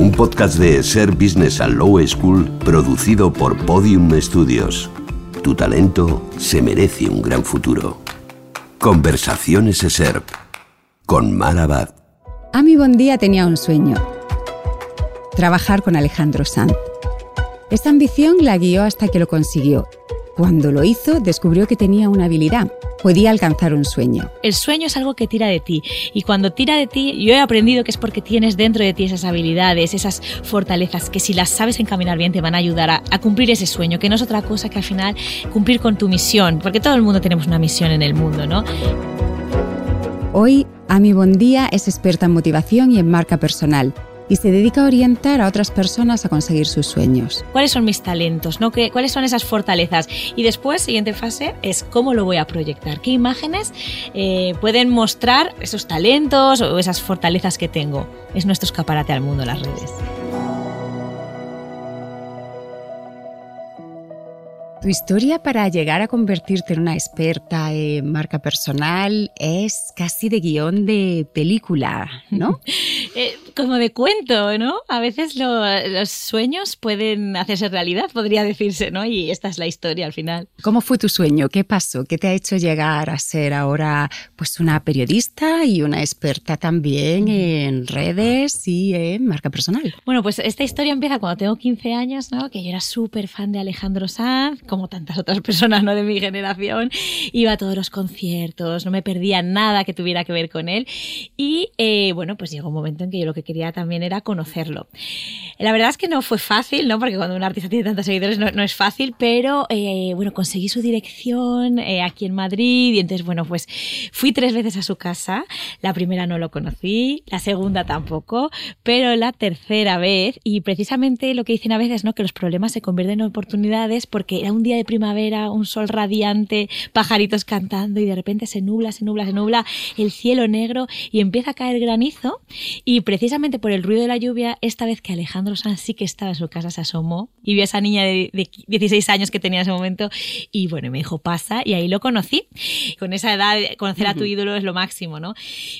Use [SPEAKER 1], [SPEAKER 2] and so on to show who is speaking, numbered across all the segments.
[SPEAKER 1] Un podcast de ESER Business and Law School producido por Podium Studios. Tu talento se merece un gran futuro. Conversaciones ESER con Marabad.
[SPEAKER 2] A mi buen día tenía un sueño. Trabajar con Alejandro Sanz. Esta ambición la guió hasta que lo consiguió. Cuando lo hizo, descubrió que tenía una habilidad. Podía alcanzar un sueño.
[SPEAKER 3] El sueño es algo que tira de ti. Y cuando tira de ti, yo he aprendido que es porque tienes dentro de ti esas habilidades, esas fortalezas, que si las sabes encaminar bien te van a ayudar a, a cumplir ese sueño, que no es otra cosa que al final cumplir con tu misión. Porque todo el mundo tenemos una misión en el mundo, ¿no?
[SPEAKER 2] Hoy, Ami Bondía es experta en motivación y en marca personal y se dedica a orientar a otras personas a conseguir sus sueños.
[SPEAKER 3] ¿Cuáles son mis talentos? ¿no? ¿Qué, ¿Cuáles son esas fortalezas? Y después, siguiente fase, es cómo lo voy a proyectar. ¿Qué imágenes eh, pueden mostrar esos talentos o esas fortalezas que tengo? Es nuestro escaparate al mundo, las redes.
[SPEAKER 2] Tu historia para llegar a convertirte en una experta en marca personal es casi de guion de película, ¿no?
[SPEAKER 3] eh, como de cuento, ¿no? A veces lo, los sueños pueden hacerse realidad, podría decirse, ¿no? Y esta es la historia al final.
[SPEAKER 2] ¿Cómo fue tu sueño? ¿Qué pasó? ¿Qué te ha hecho llegar a ser ahora pues una periodista y una experta también en redes y en marca personal?
[SPEAKER 3] Bueno, pues esta historia empieza cuando tengo 15 años, ¿no? Que yo era súper fan de Alejandro Sanz como tantas otras personas ¿no? de mi generación. Iba a todos los conciertos, no me perdía nada que tuviera que ver con él. Y eh, bueno, pues llegó un momento en que yo lo que quería también era conocerlo. La verdad es que no fue fácil, ¿no? Porque cuando un artista tiene tantos seguidores no, no es fácil, pero eh, bueno, conseguí su dirección eh, aquí en Madrid y entonces, bueno, pues fui tres veces a su casa. La primera no lo conocí, la segunda tampoco, pero la tercera vez, y precisamente lo que dicen a veces, ¿no? Que los problemas se convierten en oportunidades porque era un un día de primavera, un sol radiante, pajaritos cantando y de repente se nubla, se nubla, se nubla el cielo negro y empieza a caer granizo y precisamente por el ruido de la lluvia, esta vez que Alejandro Sanz sí que estaba en su casa, se asomó y vio a esa niña de, de 16 años que tenía en ese momento y bueno, me dijo pasa y ahí lo conocí. Con esa edad, conocer a tu ídolo es lo máximo, ¿no?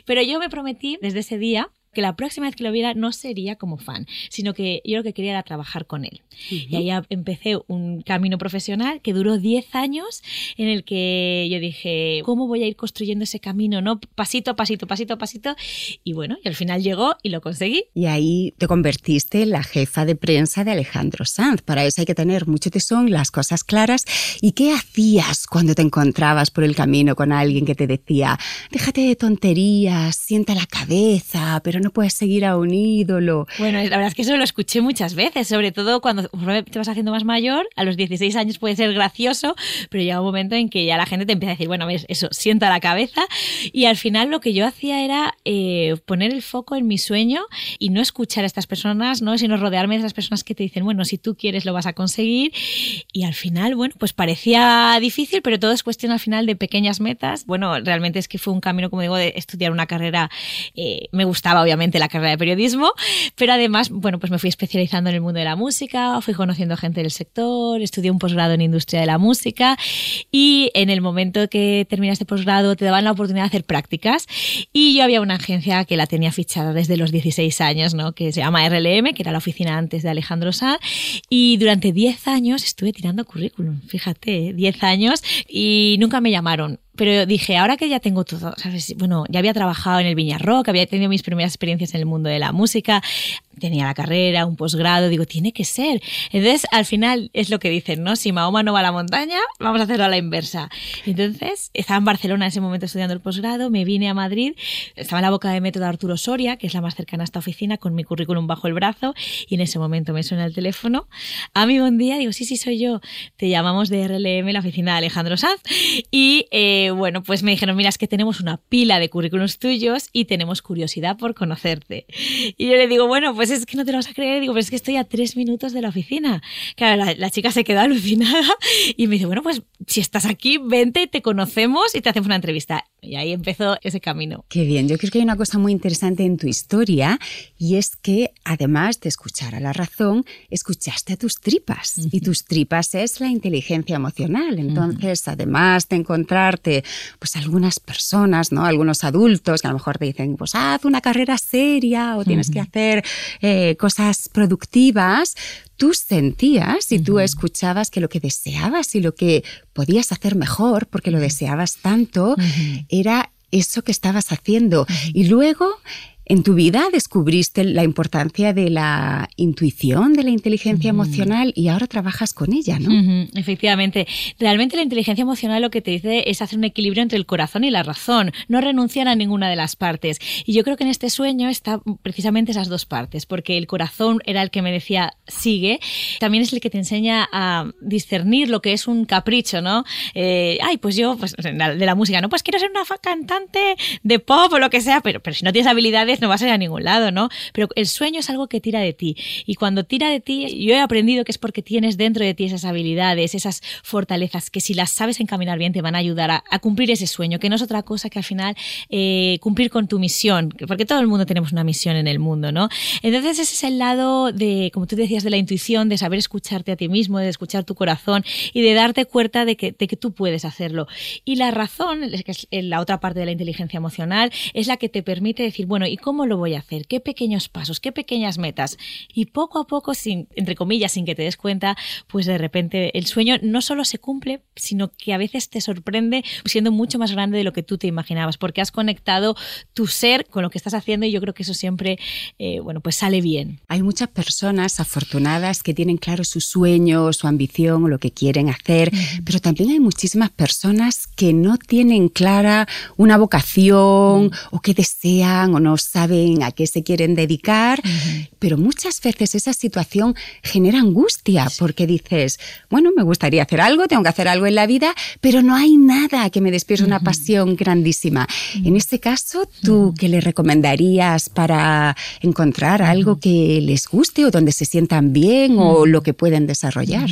[SPEAKER 3] Pero yo me prometí desde ese día que la próxima vez que lo viera no sería como fan, sino que yo lo que quería era trabajar con él. Uh -huh. Y ahí empecé un camino profesional que duró 10 años en el que yo dije, ¿cómo voy a ir construyendo ese camino? ¿no? Pasito a pasito, pasito a pasito. Y bueno, y al final llegó y lo conseguí.
[SPEAKER 2] Y ahí te convertiste en la jefa de prensa de Alejandro Sanz. Para eso hay que tener mucho tesón, las cosas claras. ¿Y qué hacías cuando te encontrabas por el camino con alguien que te decía, déjate de tonterías, sienta la cabeza, pero no puedes seguir a un ídolo.
[SPEAKER 3] Bueno, la verdad es que eso lo escuché muchas veces, sobre todo cuando te vas haciendo más mayor, a los 16 años puede ser gracioso, pero llega un momento en que ya la gente te empieza a decir, bueno, ves, eso, sienta la cabeza. Y al final lo que yo hacía era eh, poner el foco en mi sueño y no escuchar a estas personas, ¿no? sino rodearme de esas personas que te dicen, bueno, si tú quieres lo vas a conseguir. Y al final, bueno, pues parecía difícil, pero todo es cuestión al final de pequeñas metas. Bueno, realmente es que fue un camino, como digo, de estudiar una carrera, eh, me gustaba obviamente la carrera de periodismo, pero además, bueno, pues me fui especializando en el mundo de la música, fui conociendo gente del sector, estudié un posgrado en industria de la música y en el momento que terminas este posgrado te daban la oportunidad de hacer prácticas y yo había una agencia que la tenía fichada desde los 16 años, ¿no? que se llama RLM, que era la oficina antes de Alejandro Sanz y durante 10 años estuve tirando currículum, fíjate, 10 años y nunca me llamaron pero dije, ahora que ya tengo todo, ¿sabes? Bueno, ya había trabajado en el Viña Rock, había tenido mis primeras experiencias en el mundo de la música, tenía la carrera, un posgrado, digo, tiene que ser. Entonces, al final es lo que dicen, ¿no? Si Mahoma no va a la montaña, vamos a hacerlo a la inversa. Entonces, estaba en Barcelona en ese momento estudiando el posgrado, me vine a Madrid, estaba en la boca de método Arturo Soria, que es la más cercana a esta oficina, con mi currículum bajo el brazo, y en ese momento me suena el teléfono. A mi buen día, digo, sí, sí, soy yo. Te llamamos de RLM, la oficina de Alejandro Sanz, y eh, bueno, pues me dijeron, mira, es que tenemos una pila de currículums tuyos y tenemos curiosidad por conocerte. Y yo le digo, bueno, pues pues es que no te lo vas a creer. Digo, pero es que estoy a tres minutos de la oficina. Claro, la, la chica se quedó alucinada y me dice, bueno, pues si estás aquí, vente, te conocemos y te hacemos una entrevista. Y ahí empezó ese camino.
[SPEAKER 2] Qué bien, yo creo que hay una cosa muy interesante en tu historia y es que además de escuchar a la razón, escuchaste a tus tripas y tus tripas es la inteligencia emocional. Entonces, además de encontrarte pues algunas personas, ¿no? Algunos adultos que a lo mejor te dicen, pues haz una carrera seria o tienes que hacer eh, cosas productivas, tú sentías y tú escuchabas que lo que deseabas y lo que podías hacer mejor, porque lo deseabas tanto, era eso que estabas haciendo. Y luego en tu vida descubriste la importancia de la intuición, de la inteligencia emocional y ahora trabajas con ella, ¿no?
[SPEAKER 3] Efectivamente. Realmente la inteligencia emocional lo que te dice es hacer un equilibrio entre el corazón y la razón, no renunciar a ninguna de las partes. Y yo creo que en este sueño está precisamente esas dos partes, porque el corazón era el que me decía sigue, también es el que te enseña a discernir lo que es un capricho, ¿no? Eh, ay, pues yo, pues de la música, ¿no? Pues quiero ser una cantante de pop o lo que sea, pero, pero si no tienes habilidades no vas a ir a ningún lado, ¿no? Pero el sueño es algo que tira de ti. Y cuando tira de ti, yo he aprendido que es porque tienes dentro de ti esas habilidades, esas fortalezas, que si las sabes encaminar bien te van a ayudar a, cumplir ese sueño, que no es otra cosa que al final eh, cumplir con tu misión, porque todo el mundo tenemos una misión en el mundo, ¿no? Entonces ese es el lado de, como tú decías, de la intuición, de saber escucharte a ti mismo, de escuchar tu corazón y de darte cuenta de que, tú puedes hacerlo. Y la razón, que es la otra parte de la inteligencia emocional, es la que te permite decir, bueno, ¿y cómo ¿Cómo lo voy a hacer? ¿Qué pequeños pasos? ¿Qué pequeñas metas? Y poco a poco, sin, entre comillas, sin que te des cuenta, pues de repente el sueño no solo se cumple, sino que a veces te sorprende siendo mucho más grande de lo que tú te imaginabas, porque has conectado tu ser con lo que estás haciendo y yo creo que eso siempre, eh, bueno, pues sale bien.
[SPEAKER 2] Hay muchas personas afortunadas que tienen claro su sueño, su ambición lo que quieren hacer, pero también hay muchísimas personas que no tienen clara una vocación o que desean o no saben a qué se quieren dedicar, pero muchas veces esa situación genera angustia porque dices, bueno, me gustaría hacer algo, tengo que hacer algo en la vida, pero no hay nada que me despierte una pasión grandísima. En este caso, ¿tú qué le recomendarías para encontrar algo que les guste o donde se sientan bien o lo que pueden desarrollar?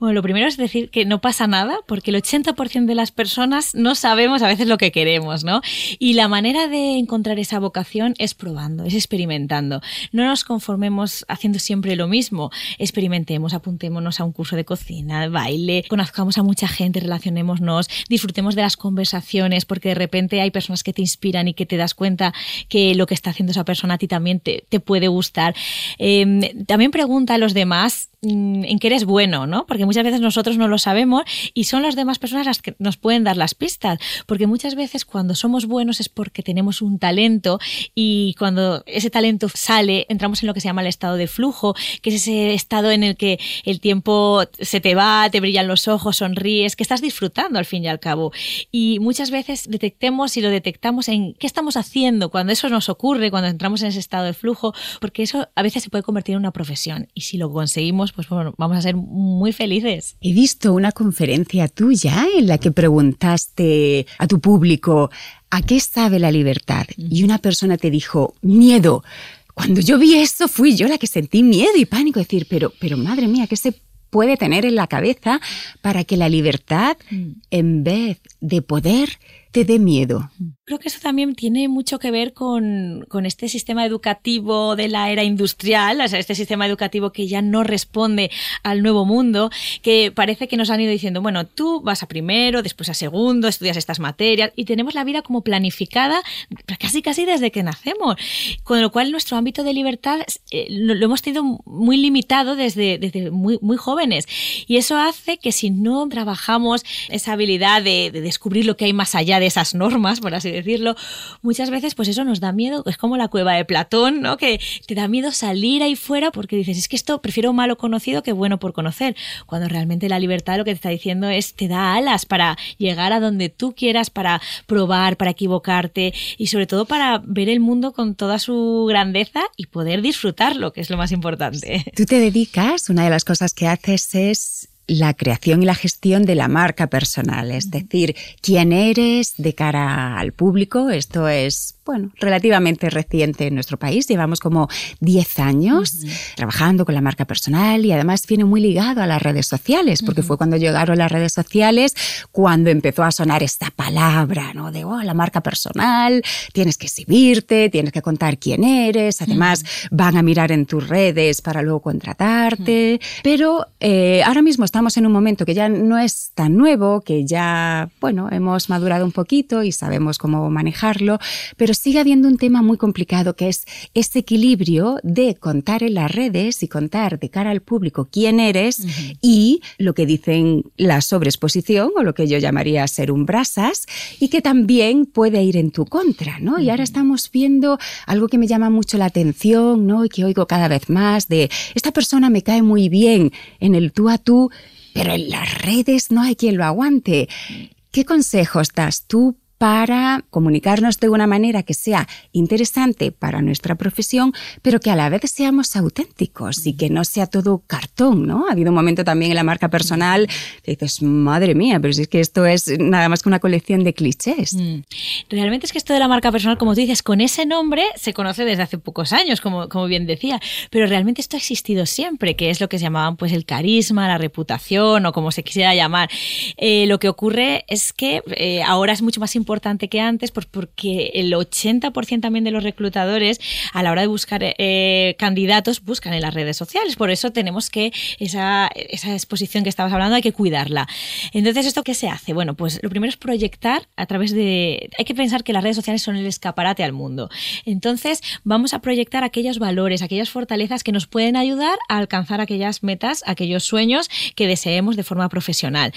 [SPEAKER 3] Bueno, lo primero es decir que no pasa nada porque el 80% de las personas no sabemos a veces lo que queremos, ¿no? Y la manera de encontrar esa vocación es probando, es experimentando. No nos conformemos haciendo siempre lo mismo. Experimentemos, apuntémonos a un curso de cocina, baile, conozcamos a mucha gente, relacionémonos, disfrutemos de las conversaciones, porque de repente hay personas que te inspiran y que te das cuenta que lo que está haciendo esa persona a ti también te, puede gustar. Em, también pregunta a los demás en qué eres bueno, ¿no? Porque muchas veces nosotros no lo sabemos y son las demás personas las que nos pueden dar las pistas. Porque muchas veces cuando somos buenos es porque tenemos un talento y cuando ese talento sale, entramos en lo que se llama el estado de flujo, que es ese estado en el que el tiempo se te va, te brillan los ojos, sonríes, que estás disfrutando al fin y al cabo. Y muchas veces detectemos y lo detectamos en qué estamos haciendo cuando eso nos ocurre, cuando entramos en ese estado de flujo, porque eso a veces se puede convertir en una profesión y si lo conseguimos, pues bueno, vamos a ser muy felices.
[SPEAKER 2] He visto una conferencia tuya en la que preguntaste a tu público ¿a qué sabe la libertad? Y una persona te dijo, miedo. Cuando yo vi eso, fui yo la que sentí miedo y pánico, decir, pero, pero madre mía, ¿qué se puede tener en la cabeza para que la libertad, mm. en vez de poder, te dé miedo?
[SPEAKER 3] Creo que eso también tiene mucho que ver con, con, este sistema educativo de la era industrial, o sea, este sistema educativo que ya no responde al nuevo mundo, que parece que nos han ido diciendo, bueno, tú vas a primero, después a segundo, estudias estas materias y tenemos la vida como planificada casi casi desde que nacemos, con lo cual nuestro ámbito de libertad eh, lo, hemos tenido muy limitado desde, desde muy, muy jóvenes. Y eso hace que si no trabajamos esa habilidad de, de descubrir lo que hay más allá de esas normas, por así decirlo, muchas veces pues eso nos da miedo, es como la cueva de Platón, ¿no? Que te da miedo salir ahí fuera porque dices, es que esto prefiero malo conocido que bueno por conocer, cuando realmente la libertad lo que te está diciendo es te da alas para llegar a donde tú quieras, para probar, para equivocarte y sobre todo para ver el mundo con toda su grandeza y poder disfrutarlo, que es lo más importante.
[SPEAKER 2] Tú te dedicas, una de las cosas que haces es la creación y la gestión de la marca personal, es decir, quién eres de cara al público, esto es bueno, relativamente reciente en nuestro país. Llevamos como 10 años trabajando con la marca personal y además viene muy ligado a las redes sociales, porque fue cuando llegaron las redes sociales cuando empezó a sonar esta palabra, ¿no? De, oh, la marca personal, tienes que exhibirte, tienes que contar quién eres, además van a mirar en tus redes para luego contratarte. Pero eh, ahora mismo estamos en un momento que ya no es tan nuevo, que ya, bueno, hemos madurado un poquito y sabemos cómo manejarlo, pero sigue habiendo un tema muy complicado que es ese equilibrio de contar en las redes y contar de cara al público quién eres y lo que dicen la sobreexposición o lo que yo llamaría ser un brasas y que también puede ir en tu contra, ¿no? Y ahora estamos viendo algo que me llama mucho la atención, ¿no? Y que oigo cada vez más de esta persona me cae muy bien en el tú a tú, pero en las redes no hay quien lo aguante. ¿Qué consejos das tú para comunicarnos de una manera que sea interesante para nuestra profesión, pero que a la vez seamos auténticos y que no sea todo cartón, ¿no? Ha habido un momento también en la marca personal que dices, madre mía, pero si es que esto es nada más que una colección de clichés. Mm.
[SPEAKER 3] Realmente es que esto de la marca personal, como tú dices, con ese nombre se conoce desde hace pocos años, como, como bien decía, pero realmente esto ha existido siempre, que es lo que se llamaban pues el carisma, la reputación o como se quisiera llamar. Eh, lo que ocurre es que eh, ahora es mucho más importante importante que antes, pues porque el 80% también de los reclutadores a la hora de buscar eh, candidatos buscan en las redes sociales. Por eso tenemos que esa, esa exposición que estabas hablando hay que cuidarla. Entonces, ¿esto qué se hace? Bueno, pues lo primero es proyectar a través de... Hay que pensar que las redes sociales son el escaparate al mundo. Entonces, vamos a proyectar aquellos valores, aquellas fortalezas que nos pueden ayudar a alcanzar aquellas metas, aquellos sueños que deseemos de forma profesional.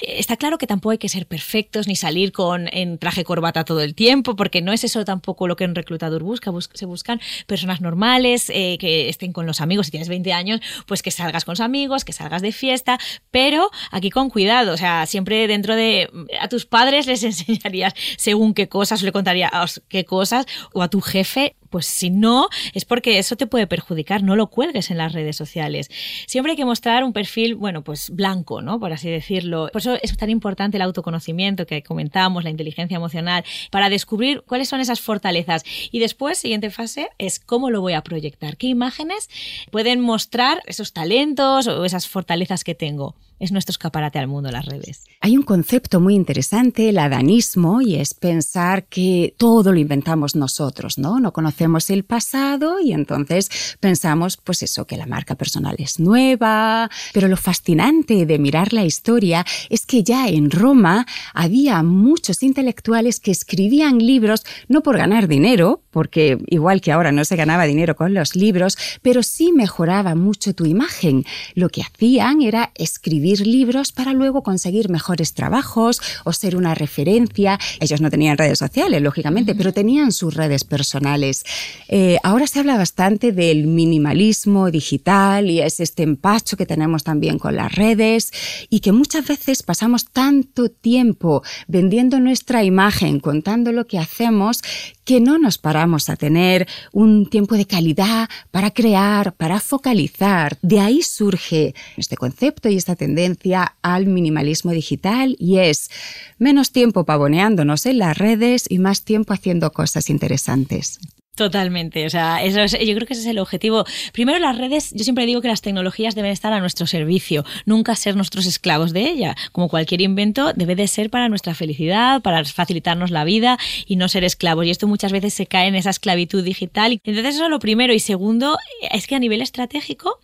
[SPEAKER 3] Está claro que tampoco hay que ser perfectos ni salir con en traje corbata todo el tiempo, porque no es eso tampoco lo que un reclutador busca. se buscan personas normales, eh, que estén con los amigos. Si tienes 20 años, pues que salgas con los amigos, que salgas de fiesta, pero aquí con cuidado. O sea, siempre dentro de. A tus padres les enseñarías según qué cosas, le contarías qué cosas, o a tu jefe pues si no, es porque eso te puede perjudicar, no lo cuelgues en las redes sociales. Siempre hay que mostrar un perfil, bueno, pues blanco, ¿no? Por así decirlo. Por eso es tan importante el autoconocimiento que comentamos, la inteligencia emocional, para descubrir cuáles son esas fortalezas. Y después, siguiente fase, es cómo lo voy a proyectar. ¿Qué imágenes pueden mostrar esos talentos o esas fortalezas que tengo? Es nuestro escaparate al mundo, las redes.
[SPEAKER 2] Hay un concepto muy interesante, el adanismo, y es pensar que todo lo inventamos nosotros, ¿no? No conocemos el pasado y entonces pensamos, pues eso, que la marca personal es nueva, pero lo fascinante de mirar la historia es que ya en Roma había muchos intelectuales que escribían libros no por ganar dinero, porque igual que ahora no se ganaba dinero con los libros, pero sí mejoraba mucho tu imagen. Lo que hacían era escribir libros para luego conseguir mejores trabajos o ser una referencia. Ellos no tenían redes sociales, lógicamente, pero tenían sus redes personales. Eh, ahora se habla bastante del minimalismo digital y es este empacho que tenemos también con las redes y que muchas veces pasamos tanto tiempo vendiendo nuestra imagen, contando lo que hacemos, que no nos paramos a tener un tiempo de calidad para crear, para focalizar. De ahí surge este concepto y esta tendencia al minimalismo digital y es menos tiempo pavoneándonos en las redes y más tiempo haciendo cosas interesantes.
[SPEAKER 3] Totalmente, o sea, eso yo creo que ese es el objetivo. Primero, las redes, yo siempre digo que las tecnologías deben estar a nuestro servicio, nunca ser nuestros esclavos de ella. Como cualquier invento, debe de ser para nuestra felicidad, para facilitarnos la vida y no ser esclavos. Y esto muchas veces se cae en esa esclavitud digital. Entonces, eso es lo primero. Y segundo, es que a nivel estratégico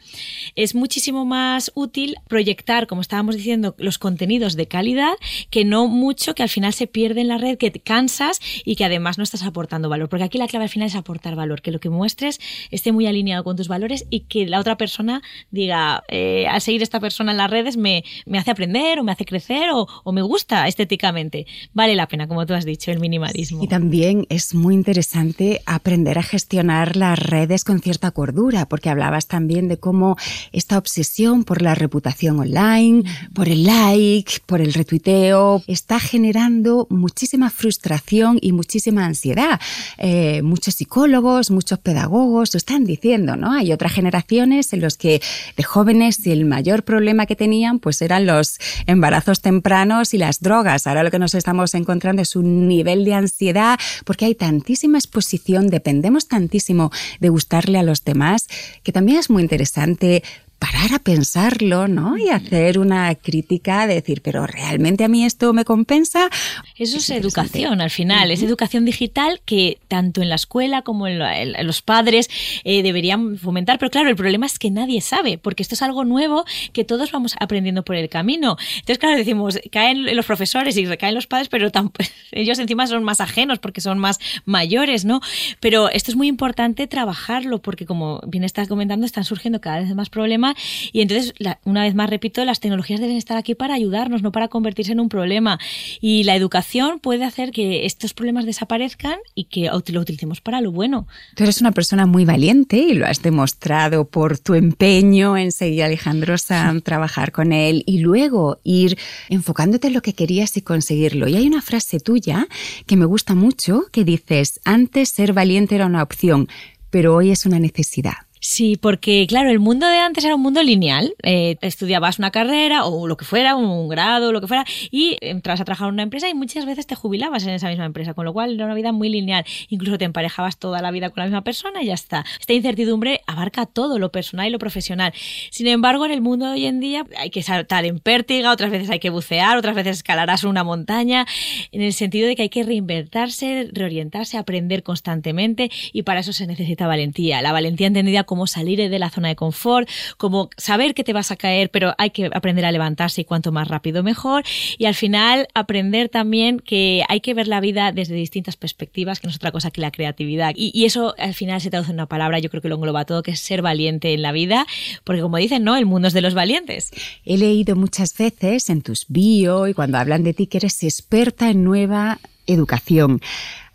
[SPEAKER 3] es muchísimo más útil proyectar, como estábamos diciendo, los contenidos de calidad que no mucho que al final se pierde en la red, que te cansas y que además no estás aportando valor. Porque aquí la clave al final es aportar valor, que lo que muestres esté muy alineado con tus valores y que la otra persona diga, eh, al seguir esta persona en las redes me, me hace aprender o me hace crecer o, o, me gusta estéticamente. Vale la pena, como tú has dicho, el minimalismo.
[SPEAKER 2] Y también es muy interesante aprender a gestionar las redes con cierta cordura, porque hablabas también de cómo esta obsesión por la reputación online, por el like, por el retuiteo, está generando muchísima frustración y muchísima ansiedad. Eh, muchos psicólogos, muchos pedagogos lo están diciendo, ¿no? Hay otras generaciones en los que de jóvenes el mayor problema que tenían pues eran los embarazos tempranos y las drogas. Ahora lo que nos estamos encontrando es un nivel de ansiedad porque hay tantísima exposición, dependemos tantísimo de gustarle a los demás, que también es muy interesante parar a pensarlo, ¿no? Y hacer una crítica, de decir, pero ¿realmente a mí esto me compensa?
[SPEAKER 3] Eso es, educación al final, es educación digital que tanto en la escuela como en, los padres eh, deberían fomentar, pero claro, el problema es que nadie sabe, porque esto es algo nuevo que todos vamos aprendiendo por el camino. Entonces, claro, decimos, caen los profesores y recaen los padres, pero ellos encima son más ajenos porque son más mayores, ¿no? Pero esto es muy importante trabajarlo porque como bien estás comentando, están surgiendo cada vez más problemas y entonces, una vez más repito, las tecnologías deben estar aquí para ayudarnos, no para convertirse en un problema. Y la educación puede hacer que estos problemas desaparezcan y que lo utilicemos para lo bueno.
[SPEAKER 2] Tú eres una persona muy valiente y lo has demostrado por tu empeño en seguir a Alejandro Sanz, trabajar con él y luego ir enfocándote en lo que querías y conseguirlo. Y hay una frase tuya que me gusta mucho que dices, antes ser valiente era una opción, pero hoy es una necesidad.
[SPEAKER 3] Sí, porque claro, el mundo de antes era un mundo lineal. Eh, estudiabas una carrera o lo que fuera, un grado, lo que fuera, y entrabas a trabajar en una empresa y muchas veces te jubilabas en esa misma empresa, con lo cual era una vida muy lineal. Incluso te emparejabas toda la vida con la misma persona y ya está. Esta incertidumbre abarca todo, lo personal y lo profesional. Sin embargo, en el mundo de hoy en día hay que saltar en pértiga, otras veces hay que bucear, otras veces escalarás una montaña, en el sentido de que hay que reinventarse, reorientarse, aprender constantemente y para eso se necesita valentía. La valentía entendida cómo salir de la zona de confort, cómo saber que te vas a caer, pero hay que aprender a levantarse y cuanto más rápido mejor. Y al final aprender también que hay que ver la vida desde distintas perspectivas, que no es otra cosa que la creatividad. Y, eso al final se traduce en una palabra, yo creo que lo engloba todo, que es ser valiente en la vida, porque como dicen, ¿no? El mundo es de los valientes.
[SPEAKER 2] He leído muchas veces en tus bio y cuando hablan de ti que eres experta en nueva educación.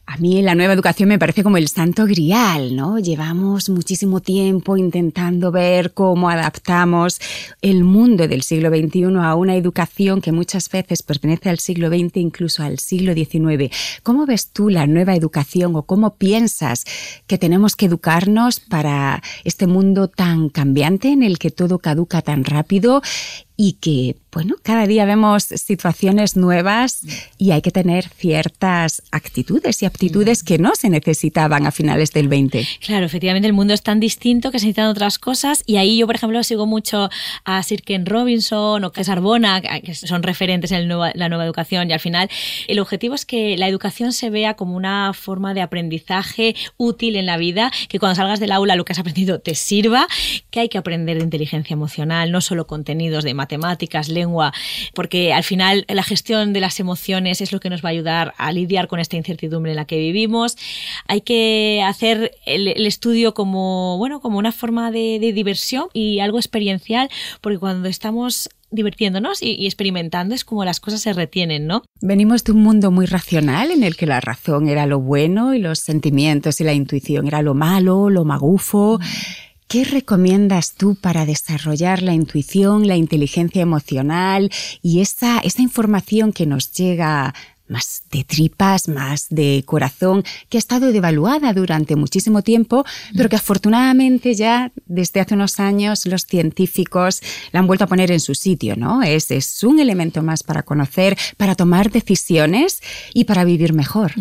[SPEAKER 2] A mí la nueva educación me parece como el santo grial, ¿no? Llevamos muchísimo tiempo intentando ver cómo adaptamos el mundo del siglo XXI a una educación que muchas veces pertenece al siglo XX, incluso al siglo XIX. ¿Cómo ves tú la nueva educación o cómo piensas que tenemos que educarnos para este mundo tan cambiante en el que todo caduca tan rápido y que, bueno, cada día vemos situaciones nuevas y hay que tener ciertas actitudes y aptitudes que no se necesitaban a finales del 20.
[SPEAKER 3] Claro, efectivamente el mundo es tan distinto que se necesitan otras cosas y ahí yo, por ejemplo, sigo mucho a Sir Ken Robinson o César Arbona, que son referentes en la nueva educación y al final el objetivo es que la educación se vea como una forma de aprendizaje útil en la vida, que cuando salgas del aula lo que has aprendido te sirva, que hay que aprender de inteligencia emocional, no solo contenidos de matemáticas, lengua, porque al final la gestión de las emociones es lo que nos va a ayudar a lidiar con esta incertidumbre en la que vivimos. Hay que hacer el, estudio como, bueno, como una forma de, diversión y algo experiencial, porque cuando estamos divirtiéndonos y, y, experimentando es como las cosas se retienen, ¿no?
[SPEAKER 2] Venimos de un mundo muy racional en el que la razón era lo bueno y los sentimientos y la intuición era lo malo, lo magufo. ¿Qué recomiendas tú para desarrollar la intuición, la inteligencia emocional y esa, esa información que nos llega más de tripas, más de corazón, que ha estado devaluada durante muchísimo tiempo, pero que afortunadamente ya desde hace unos años los científicos la han vuelto a poner en su sitio, ¿no? Es, es un elemento más para conocer, para tomar decisiones y para vivir mejor.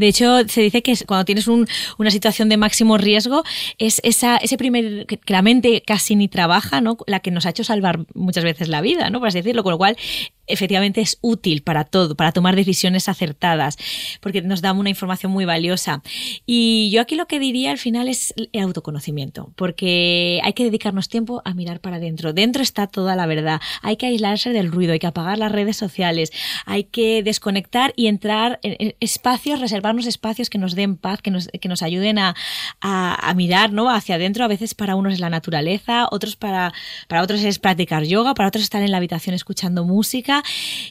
[SPEAKER 3] De hecho, se dice que cuando tienes una situación de máximo riesgo, es esa, ese primer, que la mente casi ni trabaja, ¿no? La que nos ha hecho salvar muchas veces la vida, ¿no? Por así decirlo, con lo cual efectivamente es útil para todo, para tomar decisiones acertadas, porque nos da una información muy valiosa. Y yo aquí lo que diría al final es el autoconocimiento, porque hay que dedicarnos tiempo a mirar para adentro. Dentro está toda la verdad. Hay que aislarse del ruido, hay que apagar las redes sociales, hay que desconectar y entrar en espacios, reservarnos espacios que nos den paz, que nos, que nos ayuden a, a, mirar ¿no? hacia adentro. A veces para unos es la naturaleza, otros para, para otros es practicar yoga, para otros estar en la habitación escuchando música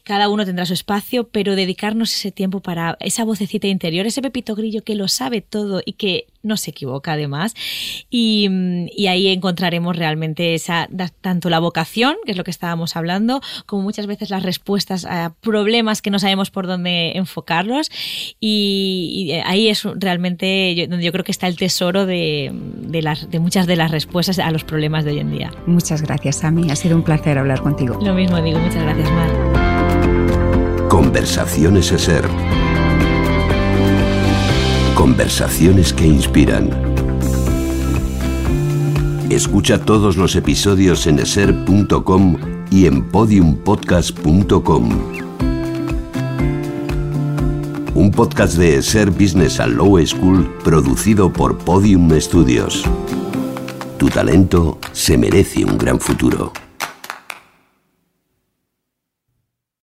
[SPEAKER 3] cada uno tendrá su espacio, pero dedicarnos ese tiempo para esa vocecita interior, ese pepito grillo que lo sabe todo y que no se equivoca además. Y, ahí encontraremos realmente esa, tanto la vocación, que es lo que estábamos hablando, como muchas veces las respuestas a problemas que no sabemos por dónde enfocarlos. Y, ahí es realmente donde yo creo que está el tesoro de, las, de muchas de las respuestas a los problemas de hoy en día.
[SPEAKER 2] Muchas gracias, Sami. Ha sido un placer hablar contigo.
[SPEAKER 3] Lo mismo digo. Muchas gracias, Mar.
[SPEAKER 1] Conversaciones ser Conversaciones que inspiran. Escucha todos los episodios en eser.com y en podiumpodcast.com. Un podcast de Eser Business and Low School producido por Podium Studios. Tu talento se merece un gran futuro.